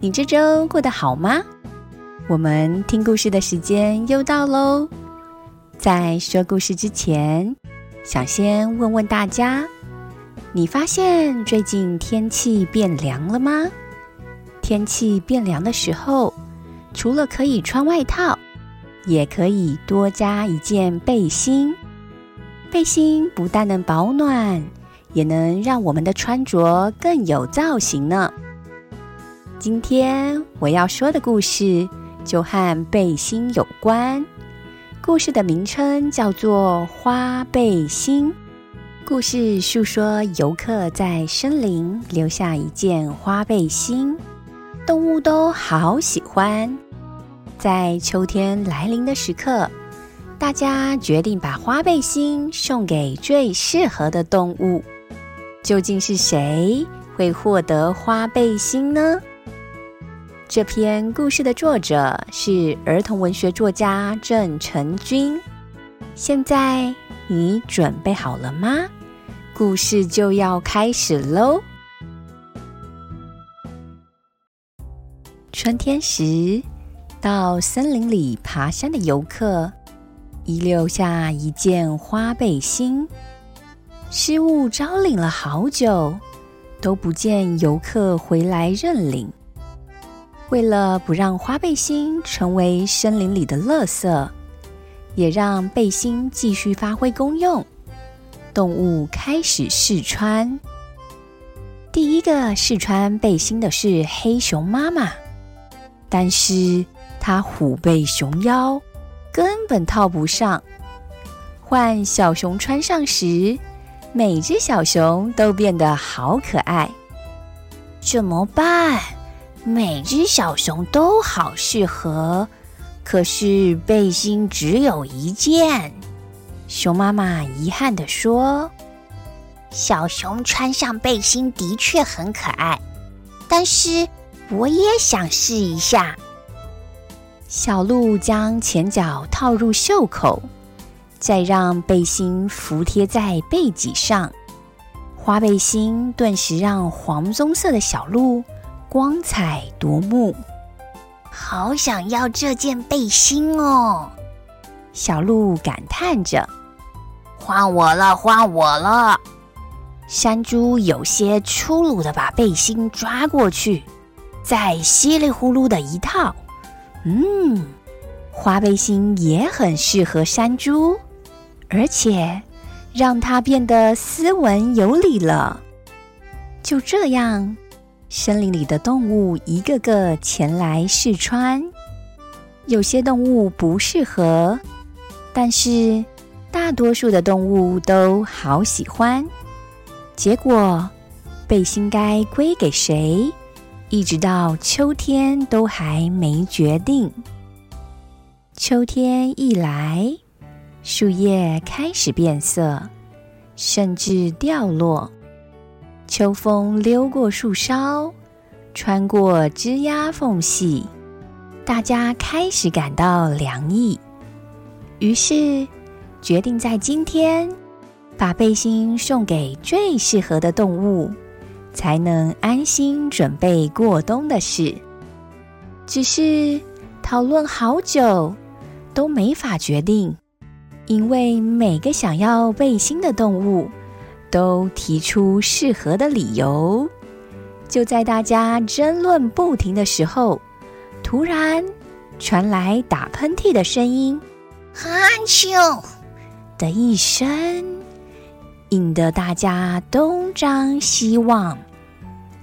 你这周过得好吗？我们听故事的时间又到喽。在说故事之前，想先问问大家：你发现最近天气变凉了吗？天气变凉的时候，除了可以穿外套，也可以多加一件背心。背心不但能保暖，也能让我们的穿着更有造型呢。今天我要说的故事就和背心有关，故事的名称叫做《花背心》。故事述说游客在森林留下一件花背心，动物都好喜欢。在秋天来临的时刻。大家决定把花背心送给最适合的动物，究竟是谁会获得花背心呢？这篇故事的作者是儿童文学作家郑成军。现在你准备好了吗？故事就要开始喽！春天时，到森林里爬山的游客。遗留下一件花背心，失物招领了好久，都不见游客回来认领。为了不让花背心成为森林里的垃圾，也让背心继续发挥功用，动物开始试穿。第一个试穿背心的是黑熊妈妈，但是它虎背熊腰。根本套不上。换小熊穿上时，每只小熊都变得好可爱。怎么办？每只小熊都好适合，可是背心只有一件。熊妈妈遗憾地说：“小熊穿上背心的确很可爱，但是我也想试一下。”小鹿将前脚套入袖口，再让背心服贴在背脊上，花背心顿时让黄棕色的小鹿光彩夺目。好想要这件背心哦！小鹿感叹着：“换我了，换我了！”山猪有些粗鲁的把背心抓过去，再稀里呼噜的一套。嗯，花背心也很适合山猪，而且让它变得斯文有礼了。就这样，森林里的动物一个个前来试穿。有些动物不适合，但是大多数的动物都好喜欢。结果，背心该归给谁？一直到秋天都还没决定。秋天一来，树叶开始变色，甚至掉落。秋风溜过树梢，穿过枝桠缝隙，大家开始感到凉意。于是，决定在今天把背心送给最适合的动物。才能安心准备过冬的事。只是讨论好久都没法决定，因为每个想要背心的动物都提出适合的理由。就在大家争论不停的时候，突然传来打喷嚏的声音，“哈啾”的一声，引得大家东张西望。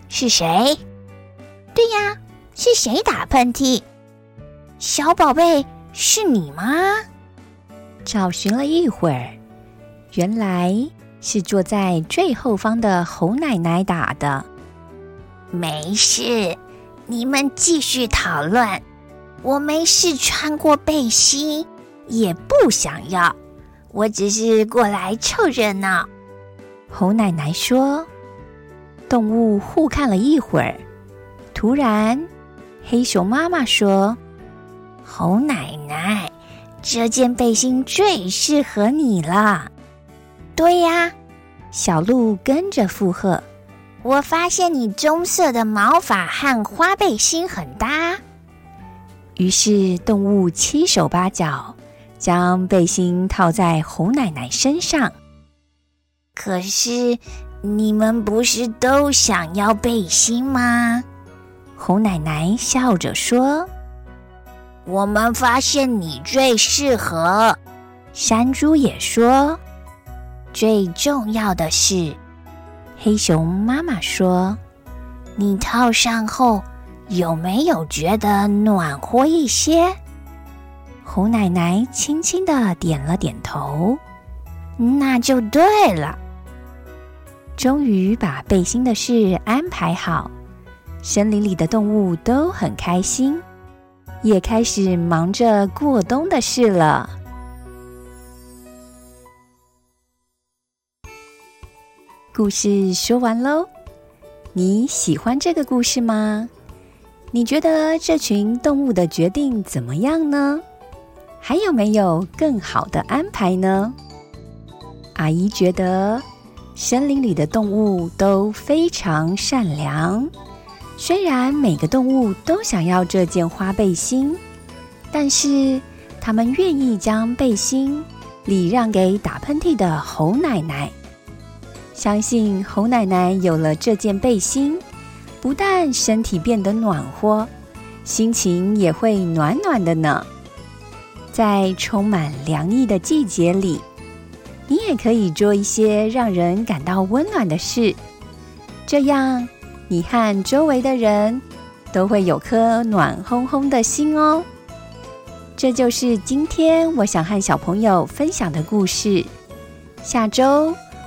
是谁？对呀，是谁打喷嚏？小宝贝，是你吗？找寻了一会儿，原来是坐在最后方的猴奶奶打的。没事，你们继续讨论。我没事穿过背心，也不想要。我只是过来凑热闹。猴奶奶说。动物互看了一会儿，突然，黑熊妈妈说：“猴奶奶，这件背心最适合你了。”对呀，小鹿跟着附和。我发现你棕色的毛发和花背心很搭。于是，动物七手八脚将背心套在猴奶奶身上。可是，你们不是都想要背心吗？猴奶奶笑着说：“我们发现你最适合。”山猪也说：“最重要的是。”黑熊妈妈说：“你套上后有没有觉得暖和一些？”猴奶奶轻轻的点了点头：“那就对了。”终于把背心的事安排好，森林里的动物都很开心，也开始忙着过冬的事了。故事说完喽，你喜欢这个故事吗？你觉得这群动物的决定怎么样呢？还有没有更好的安排呢？阿姨觉得森林里的动物都非常善良，虽然每个动物都想要这件花背心，但是他们愿意将背心礼让给打喷嚏的猴奶奶。相信猴奶奶有了这件背心，不但身体变得暖和，心情也会暖暖的呢。在充满凉意的季节里，你也可以做一些让人感到温暖的事，这样你和周围的人都会有颗暖烘烘的心哦。这就是今天我想和小朋友分享的故事。下周。